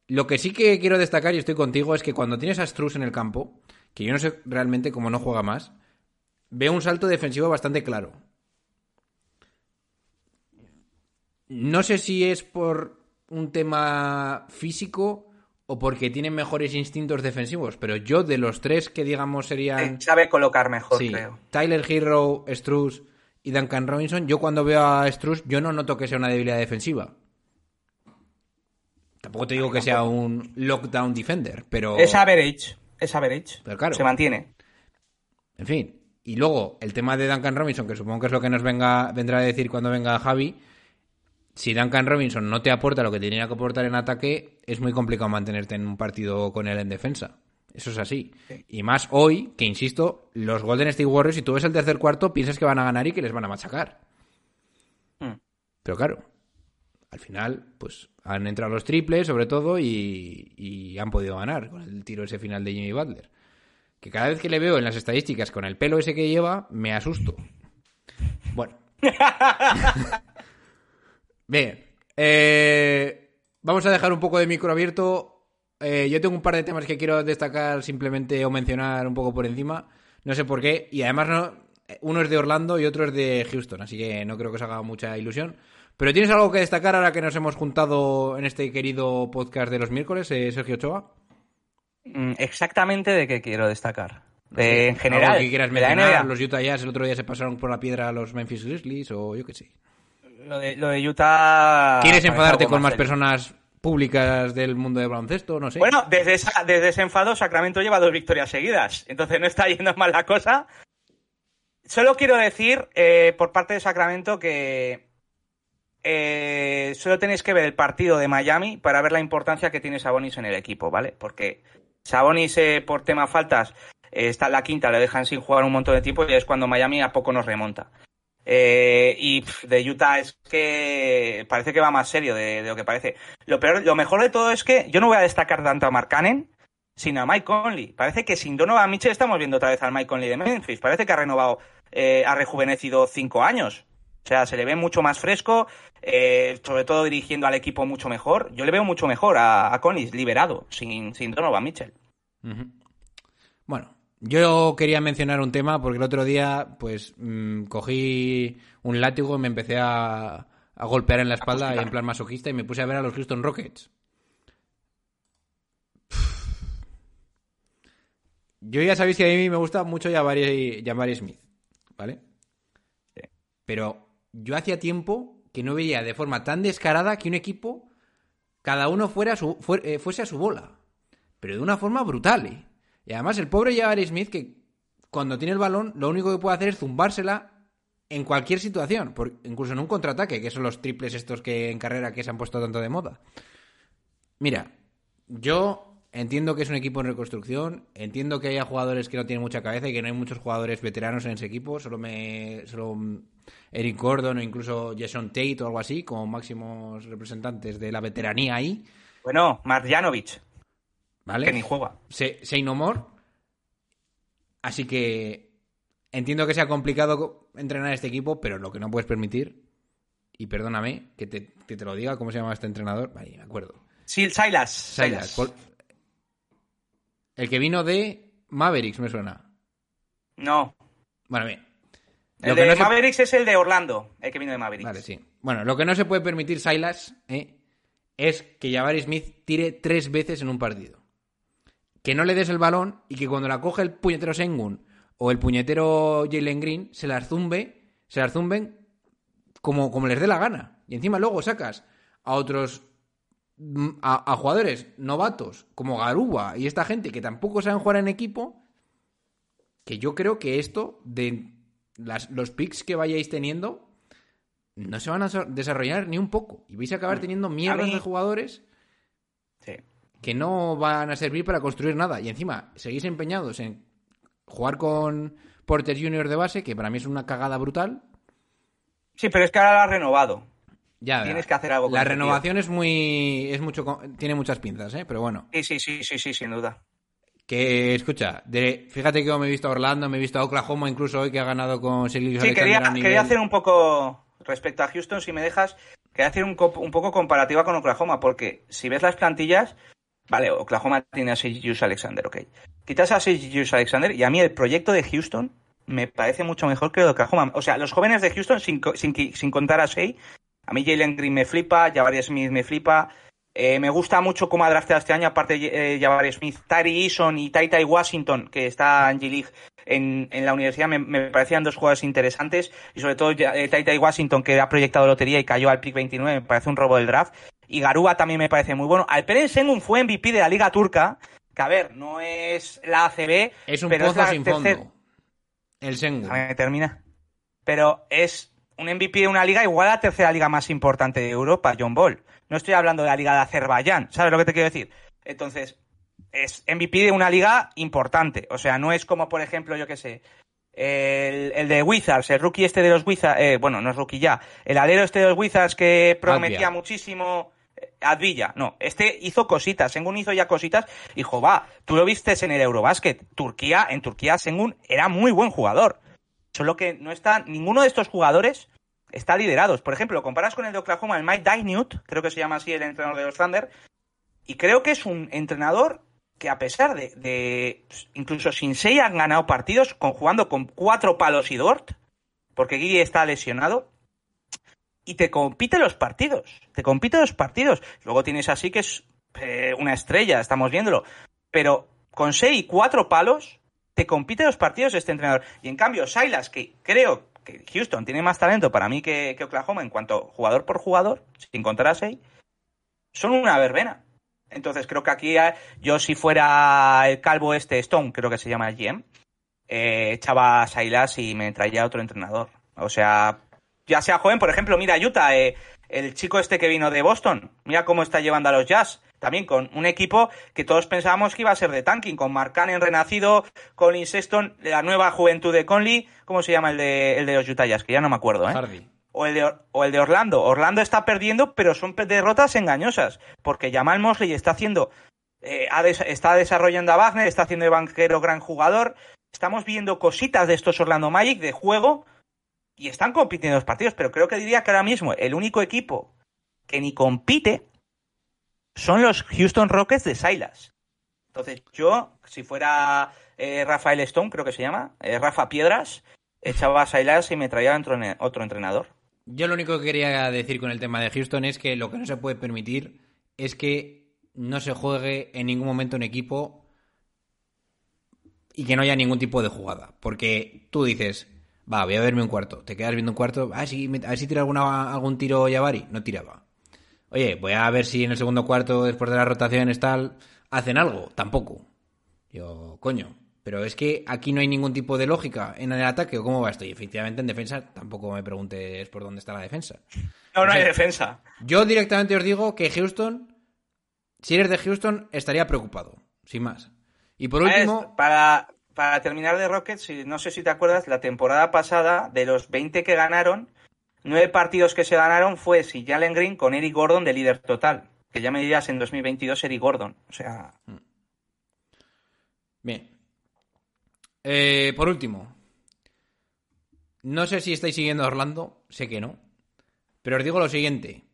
lo que sí que quiero destacar, y estoy contigo, es que cuando tienes a Struz en el campo, que yo no sé realmente cómo no juega más, veo un salto defensivo bastante claro. No sé si es por un tema físico o porque tienen mejores instintos defensivos, pero yo de los tres que digamos serían... Eh, sabe colocar mejor, Sí, creo. Tyler Hero, Struz y Duncan Robinson, yo cuando veo a Struz, yo no noto que sea una debilidad defensiva. Tampoco te digo que sea un lockdown defender, pero... Es average. Es average. Pero claro. Se mantiene. En fin. Y luego, el tema de Duncan Robinson, que supongo que es lo que nos venga, vendrá a decir cuando venga Javi. si Duncan Robinson no te aporta lo que tenía que aportar en ataque, es muy complicado mantenerte en un partido con él en defensa. Eso es así. Y más hoy, que insisto, los Golden State Warriors, si tú ves el tercer cuarto, piensas que van a ganar y que les van a machacar. Hmm. Pero claro, al final, pues han entrado los triples, sobre todo, y, y han podido ganar con el tiro ese final de Jimmy Butler. Que cada vez que le veo en las estadísticas con el pelo ese que lleva, me asusto. Bueno. <laughs> Bien. eh, vamos a dejar un poco de micro abierto. Eh, yo tengo un par de temas que quiero destacar simplemente o mencionar un poco por encima. No sé por qué. Y además no, uno es de Orlando y otro es de Houston. Así que no creo que os haga mucha ilusión. Pero ¿tienes algo que destacar ahora que nos hemos juntado en este querido podcast de los miércoles, eh, Sergio Ochoa? Mm, Exactamente de qué quiero destacar. De, en general. Que quieras de mencionar, los Utah Jazz el otro día se pasaron por la piedra a los Memphis Grizzlies o yo qué sé. Lo de, lo de Utah. ¿Quieres enfadarte con más personas públicas del mundo del baloncesto? No sé. Bueno, desde, esa- desde ese enfado, Sacramento lleva dos victorias seguidas. Entonces no está yendo mal la cosa. Solo quiero decir, eh, por parte de Sacramento, que eh, solo tenéis que ver el partido de Miami para ver la importancia que tiene Sabonis en el equipo, ¿vale? Porque Sabonis, eh, por tema faltas, eh, está en la quinta, le dejan sin jugar un montón de tiempo y es cuando Miami a poco nos remonta. Eh, y de Utah es que parece que va más serio de, lo que parece. Lo peor, lo mejor de todo es que yo no voy a destacar tanto a Mark Cannon, sino a Mike Conley. Parece que sin Donovan Mitchell estamos viendo otra vez al Mike Conley de Memphis. Parece que ha renovado, eh, ha rejuvenecido cinco años. O sea, se le ve mucho más fresco, eh, sobre todo dirigiendo al equipo mucho mejor. Yo le veo mucho mejor a, a Conley, liberado, sin, sin Donovan Mitchell. Bueno, yo quería mencionar un tema porque el otro día, pues, mm, cogí un látigo y me empecé a, a golpear en la espalda en plan masoquista y me puse a ver a los Houston Rockets. Yo ya sabéis que a mí me gusta mucho Jabari, Jabari Smith, ¿vale? Sí. Pero yo hacía tiempo que no veía de forma tan descarada que un equipo, cada uno fuera su, eh, fuese a su bola. Pero de una forma brutal, ¿eh? Y además el pobre Jabari Smith que cuando tiene el balón lo único que puede hacer es zumbársela en cualquier situación, por- incluso en un contraataque, que son los triples estos que en carrera que se han puesto tanto de moda. Mira, yo entiendo que es un equipo en reconstrucción, entiendo que haya jugadores que no tienen mucha cabeza y que no hay muchos jugadores veteranos en ese equipo, solo me solo Eric Gordon o incluso Jason Tate o algo así, como máximos representantes de la veteranía ahí, Bueno, Marjanovic, ¿vale? que ni juega. Say, say no more. Así que entiendo que sea complicado co- entrenar este equipo, pero lo que no puedes permitir, y perdóname que te, que te lo diga, ¿cómo se llama este entrenador? Vale, me acuerdo. Sil- Silas. Silas. Silas. El que vino de Mavericks, me suena. No. Bueno, bien. El Lo que de no se- Mavericks es el de Orlando, el que vino de Mavericks. Vale, sí. Bueno, lo que no se puede permitir, Silas, ¿eh? es que Jabari Smith tire tres veces en un partido. Que no le des el balón y que cuando la coge el puñetero Sengun o el puñetero Jalen Green, se las zumbe, se las zumben como, como les dé la gana. Y encima luego sacas a otros mm, a, a jugadores novatos como Garuba y esta gente que tampoco saben jugar en equipo, que yo creo que esto de las, los picks que vayáis teniendo no se van a desarrollar ni un poco. Y vais a acabar teniendo mierdas mí- de jugadores. Que no van a servir para construir nada. Y encima, seguís empeñados en jugar con Porter Jr. de base, que para mí es una cagada brutal. Sí, pero es que ahora lo has renovado. Ya, Tienes que hacer algo con La tío. renovación es muy. es mucho tiene muchas pinzas, ¿eh? Pero bueno. Sí, sí, sí, sí, sí, sin duda. Que escucha, de, fíjate que yo me he visto a Orlando, me he visto a Oklahoma, incluso hoy que ha ganado con Silvio Sí, quería, quería hacer un poco, respecto a Houston, si me dejas, quería hacer un, un poco comparativa con Oklahoma, porque si ves las plantillas, vale, Oklahoma tiene a Juice Alexander, ok. Quitas a Juice Alexander y a mí el proyecto de Houston me parece mucho mejor que el de Oklahoma. O sea, los jóvenes de Houston, sin, sin, contar a Shea, a mí Jalen Green me flipa, Jabari Smith me flipa. Eh, me gusta mucho cómo ha drafteado este año, aparte de eh, Smith, Tari Eason y Tai Tai Washington, que está en G-League en, en la universidad, me, me parecían dos jugadores interesantes. Y sobre todo eh, Tai Tai Washington, que ha proyectado lotería y cayó al pick 29, me parece un robo del draft. Y Garúa también me parece muy bueno. Alperen Sengun fue MVP de la Liga Turca, que a ver, no es la ACB, Es un pero pozo es la sin tercer- fondo. El Sengu. Déjame que termina. Pero es un MVP de una liga igual a la tercera liga más importante de Europa, John Ball. No estoy hablando de la liga de Azerbaiyán, ¿sabes lo que te quiero decir? Entonces, es MVP de una liga importante. O sea, no es como, por ejemplo, yo qué sé, el, el de Wizards, el rookie este de los Wizards, eh, bueno, no es rookie ya, el alero este de los Wizards que prometía Advia. muchísimo. eh, Advilla, no, este hizo cositas, Sengun hizo ya cositas, hijo, va, tú lo viste en el Eurobasket, Turquía, en Turquía Sengun era muy buen jugador, solo que no está, ninguno de estos jugadores está liderados, por ejemplo, comparas con el de Oklahoma, el Mike Dynute, creo que se llama así el entrenador de los Thunder, y creo que es un entrenador que a pesar de, de incluso sin Sei han ganado partidos con, jugando con cuatro palos y Dort, porque Gigi está lesionado, y te compite los partidos, te compite los partidos. Luego tienes así que es eh, una estrella, estamos viéndolo, pero con Sei y cuatro palos te compite los partidos este entrenador. Y en cambio, Silas, que creo que Houston tiene más talento para mí que, que Oklahoma en cuanto jugador por jugador, sin contar a Sei, son una verbena. Entonces creo que aquí eh, yo si fuera el calvo este Stone, creo que se llama GM, eh, echaba a Silas y me traía otro entrenador. O sea, ya sea joven, por ejemplo, mira Utah, eh, el chico este que vino de Boston, mira cómo está llevando a los Jazz. También con un equipo que todos pensábamos que iba a ser de tanking, con Mark Cannon renacido, Colin Sexton, la nueva juventud de Conley, ¿cómo se llama el de, el de los Utah Jazz? Que ya no me acuerdo, ¿eh? O el, de, Orlando. Orlando está perdiendo, pero son derrotas engañosas, porque Jamal Mosley está haciendo, eh, está desarrollando a Wagner, está haciendo de banquero gran jugador. Estamos viendo cositas de estos Orlando Magic de juego y están compitiendo los partidos, pero creo que diría que ahora mismo el único equipo que ni compite son los Houston Rockets de Silas. Entonces yo, si fuera eh, Rafael Stone, creo que se llama, eh, Rafa Piedras, echaba a Silas y me traía otro entrenador. Yo lo único que quería decir con el tema de Houston es que lo que no se puede permitir es que no se juegue en ningún momento en equipo y que no haya ningún tipo de jugada. Porque tú dices, va, voy a verme un cuarto. Te quedas viendo un cuarto, ah, sí, a ver si tira alguna, algún tiro Yavari. No tiraba. Oye, voy a ver si en el segundo cuarto, después de las rotaciones, tal, hacen algo. Tampoco. Yo, coño. Pero es que aquí no hay ningún tipo de lógica en el ataque o cómo va esto. Y efectivamente en defensa tampoco me preguntes por dónde está la defensa. No, no O sea, hay defensa. Yo directamente os digo que Houston, si eres de Houston, estaría preocupado, sin más. Y por último, Es- Para, para terminar de Rockets, no sé si te acuerdas, la temporada pasada, de los 20 que ganaron, nueve partidos que se ganaron fue si Jalen Green con Eric Gordon de líder total. Que ya me dirías en 2022 Eric Gordon. O sea, bien. Eh, por último, no sé si estáis siguiendo a Orlando, sé que no, pero os digo lo siguiente.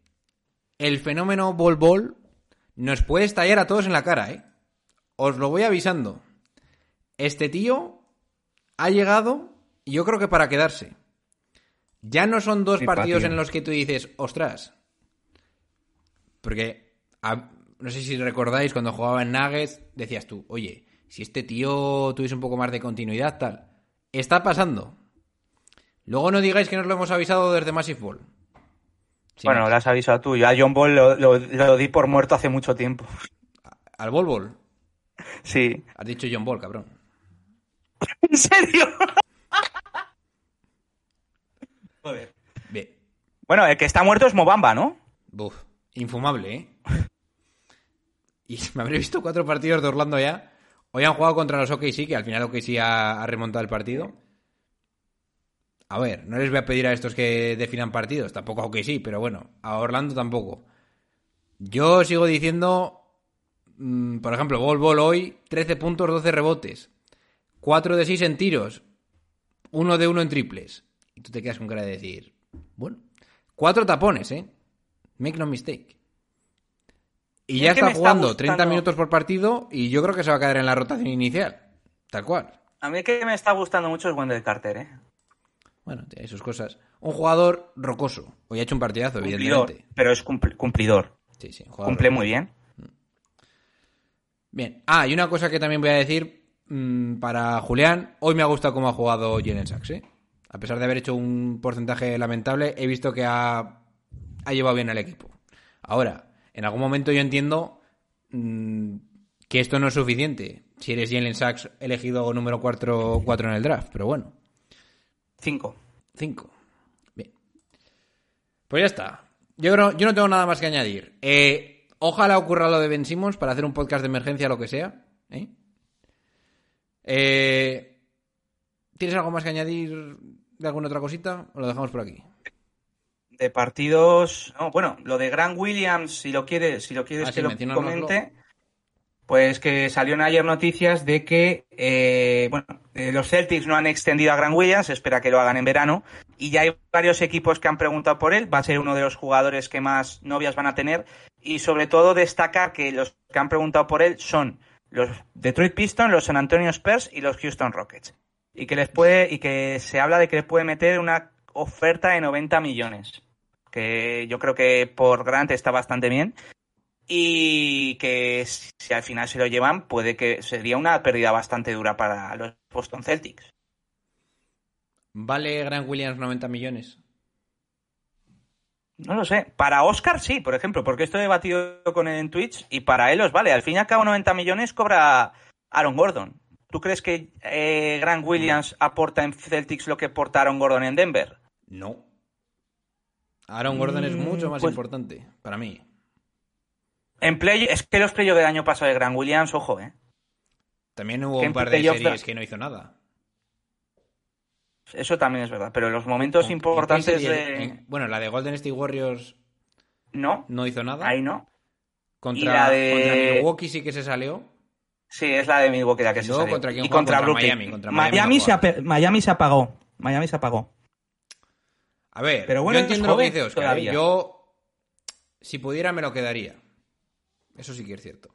El fenómeno Bol Bol nos puede estallar a todos en la cara, ¿eh? Os lo voy avisando. Este tío ha llegado, yo creo que para quedarse. Ya no son dos partidos en los que tú dices, ostras. Porque, a- no sé si recordáis, cuando jugaba en Nuggets, decías tú, oye, si este tío tuviese un poco más de continuidad, tal. Está pasando. Luego no digáis que nos lo hemos avisado desde Massive Ball. Sin bueno, más. lo has avisado tú. Yo a John Ball lo, lo- lo di por muerto hace mucho tiempo. Al Bol Bol. Sí. Has dicho John Ball, cabrón. <laughs> ¿En serio? Joder. Bien. Bueno, el que está muerto es Mobamba, ¿no? Buf, infumable, ¿eh? <laughs> Y me habré visto cuatro partidos de Orlando ya. Hoy han jugado contra los OKC, que al final OKC ha, ha remontado el partido. A ver, no les voy a pedir a estos que definan partidos, tampoco a OKC, pero bueno, a Orlando tampoco. Yo sigo diciendo, mm, por ejemplo, Bol Bol hoy, 13 puntos, 12 rebotes. 4 de 6 en tiros. 1 de 1 en triples. Y tú te quedas con cara de decir, bueno, cuatro tapones, ¿eh? Make no mistake. Y ya está jugando 30 gustando. minutos por partido y yo creo que se va a quedar en la rotación inicial. Tal cual. A mí el que me está gustando mucho es Wendell Carter, ¿eh? Bueno, tiene sus cosas. Un jugador rocoso. Hoy ha hecho un partidazo, Cumplidor. evidentemente. Pero es cumpl- cumplidor. Sí, sí, Cumple rocoso. muy bien. Bien. Ah, y una cosa que también voy a decir mm, para Julián. Hoy me ha gustado cómo ha jugado Jalen Sachs, ¿eh? A pesar de haber hecho un porcentaje lamentable, he visto que ha, ha llevado bien al equipo. Ahora, en algún momento yo entiendo mm, que esto no es suficiente si eres Jalen Sachs elegido número 4, 4 en el draft, pero bueno, Cinco. 5. Bien. Pues ya está. Yo, creo- yo no tengo nada más que añadir. Eh, ojalá ocurra lo de Ben Simmons para hacer un podcast de emergencia lo que sea. ¿eh? Eh, ¿Tienes algo más que añadir de alguna otra cosita? ¿O lo dejamos por aquí? De partidos. No, bueno, lo de Grant Williams, si lo quieres, si lo quieres Ah, que sí, lo comente. Pues que salieron ayer noticias de que eh, bueno, eh, los Celtics no han extendido a Grant Williams, se espera que lo hagan en verano. Y ya hay varios equipos que han preguntado por él. Va a ser uno de los jugadores que más novias van a tener. Y sobre todo destacar que los que han preguntado por él son los Detroit Pistons, los San Antonio Spurs y los Houston Rockets. Y que les puede, y que se habla de que les puede meter una oferta de 90 millones. Que yo creo que por Grant está bastante bien. Y que si al final se lo llevan, puede que sería una pérdida bastante dura para los Boston Celtics. ¿Vale Grant Williams 90 millones? No lo sé. Para Oscar sí, por ejemplo, porque esto he debatido con él en Twitch y para él os vale. Al fin y al cabo 90 millones cobra Aaron Gordon. ¿Tú crees que eh, Grant Williams aporta en Celtics lo que aporta Aaron Gordon en Denver? No. Aaron Gordon es Mm, mucho más pues- importante para mí. En play, es que los playoffs del año pasado de Grant Williams, ojo, eh. También hubo Que un par de series que no hizo nada. Eso también es verdad. Pero los momentos ¿En qué importantes de. En- Bueno, la de Golden State Warriors No, no hizo nada. ahí no. Contra, Y la de- contra Milwaukee sí que se salió. Sí, es la de Milwaukee la que se Luego, salió. ¿contra quién y contra, Contra Brooklyn. Miami, contra Miami Miami, se Miami se apagó. Miami se apagó. A ver, Pero bueno, yo entiendo lo que dice Oscar. ¿eh? todavía. Yo, si pudiera, me lo quedaría. Eso sí que es cierto.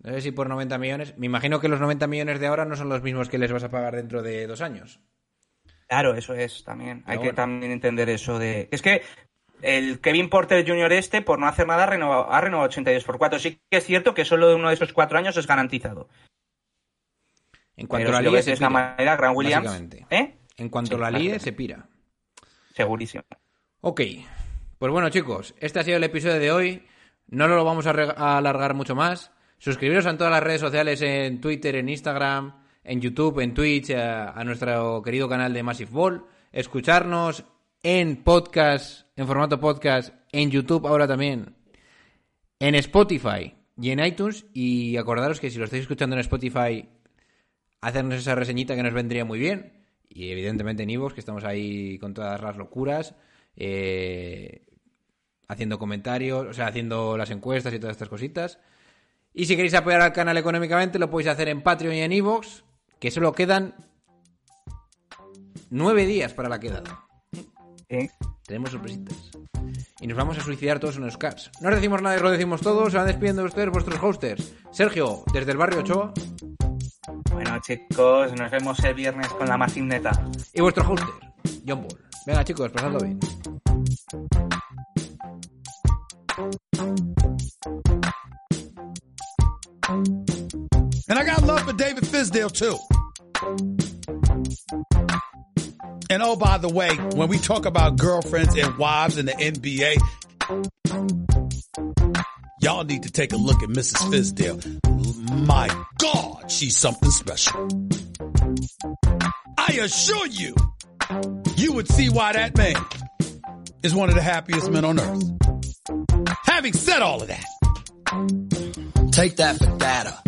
No sé si por 90 millones. Me imagino que los 90 millones de ahora no son los mismos que les vas a pagar dentro de dos años. Claro, eso es también. Hay que también entender eso de. Es que el Kevin Porter Jr. este, por no hacer nada, ha renovado, ha renovado 82 por 4. Sí que es cierto que solo de uno de esos cuatro años es garantizado. En cuanto Pero a si la ves se de manera, Grant Williams. ¿Eh? En cuanto Sí, a la básicamente. se pira. Segurísimo. Ok, pues bueno chicos, este ha sido el episodio de hoy. No lo vamos a, alargar mucho más. Suscribiros en todas las redes sociales, en Twitter, en Instagram, en YouTube, en Twitch, a, a nuestro querido canal de Massive Ball. Escucharnos en podcast, en formato podcast, en YouTube ahora también, en Spotify y en iTunes. Y acordaros que si lo estáis escuchando en Spotify, hacernos esa reseñita que nos vendría muy bien. Y evidentemente en Ivox, que estamos ahí con todas las locuras, eh, haciendo comentarios, o sea, haciendo las encuestas y todas estas cositas. Y si queréis apoyar al canal económicamente, lo podéis hacer en Patreon y en Ivox, que solo quedan nueve días para la quedada. ¿Eh? Tenemos sorpresitas. Y nos vamos a suicidar todos en los cars. No os decimos nada y lo decimos todos. Se van despidiendo de ustedes vuestros hosters. Sergio, desde el barrio Ochoa. Bueno, chicos, nos vemos el viernes con la más neta. Y vuestro hoster, John Ball. Venga, chicos, pasadlo bien. And I got love for David Fisdale too. And oh, by the way, when we talk about girlfriends and wives in the NBA, y'all need to take a look at Mrs. Fisdale. My God, she's something special. I assure you, you would see why that man is one of the happiest men on earth. Having said all of that, Take that for data.